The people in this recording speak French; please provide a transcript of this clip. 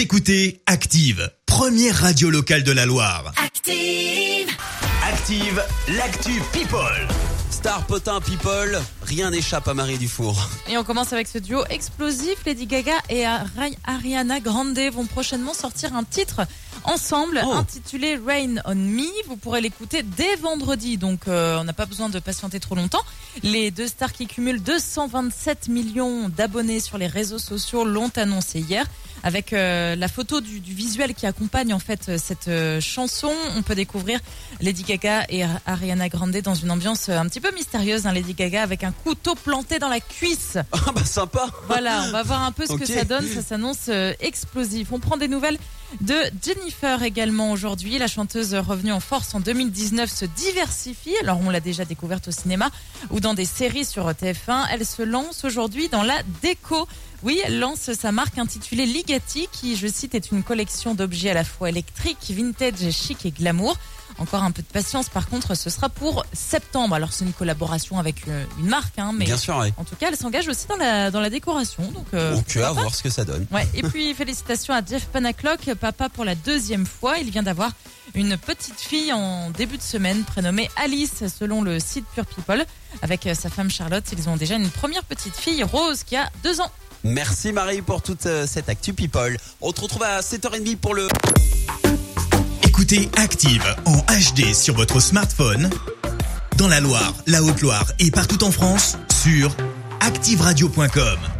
Vous écoutez Active, première radio locale de la Loire. Active. Active, l'actu People. Star Potin People, rien n'échappe à Marie Dufour. Et on commence avec ce duo explosif. Lady Gaga et Ari- Ariana Grande vont prochainement sortir un titre ensemble Oh. intitulé Rain on Me. Vous pourrez l'écouter dès vendredi, donc euh, on n'a pas besoin de patienter trop longtemps. Les deux stars qui cumulent 227 millions d'abonnés sur les réseaux sociaux l'ont annoncé hier. Avec euh, la photo du, du visuel qui accompagne en fait euh, cette euh, chanson, on peut découvrir Lady Gaga et Ariana Grande dans une ambiance un petit peu mystérieuse. hein, Lady Gaga avec un couteau planté dans la cuisse. Ah bah sympa. Voilà, on va voir un peu ce que ça donne. Ça s'annonce explosif. On prend des nouvelles de Jennifer également aujourd'hui. La chanteuse revenue en force en 2019 se diversifie. Alors on l'a déjà découverte au cinéma ou dans des séries sur TF1. Elle se lance aujourd'hui dans la déco. Oui, elle lance sa marque intitulée Ligati qui, je cite, est une collection d'objets à la fois électriques, vintage, chic et glamour. Encore un peu de patience, par contre, ce sera pour septembre. Alors c'est une collaboration avec euh, une marque, hein, mais Bien sûr, oui. en tout cas, elle s'engage aussi dans la, dans la décoration. Donc, euh, Donc à voir ce que ça donne. Ouais. Et puis, félicitations à Jeff Panaclock, papa pour la deuxième fois. Il vient d'avoir une petite fille en début de semaine prénommée Alice, selon le site Pure People. Avec euh, sa femme Charlotte, ils ont déjà une première petite fille, Rose, qui a deux ans. Merci Marie pour toute euh, cette actu People. On te retrouve à 7h30 pour le... Écoutez Active en HD sur votre smartphone, dans la Loire, la Haute-Loire et partout en France, sur activeradio.com.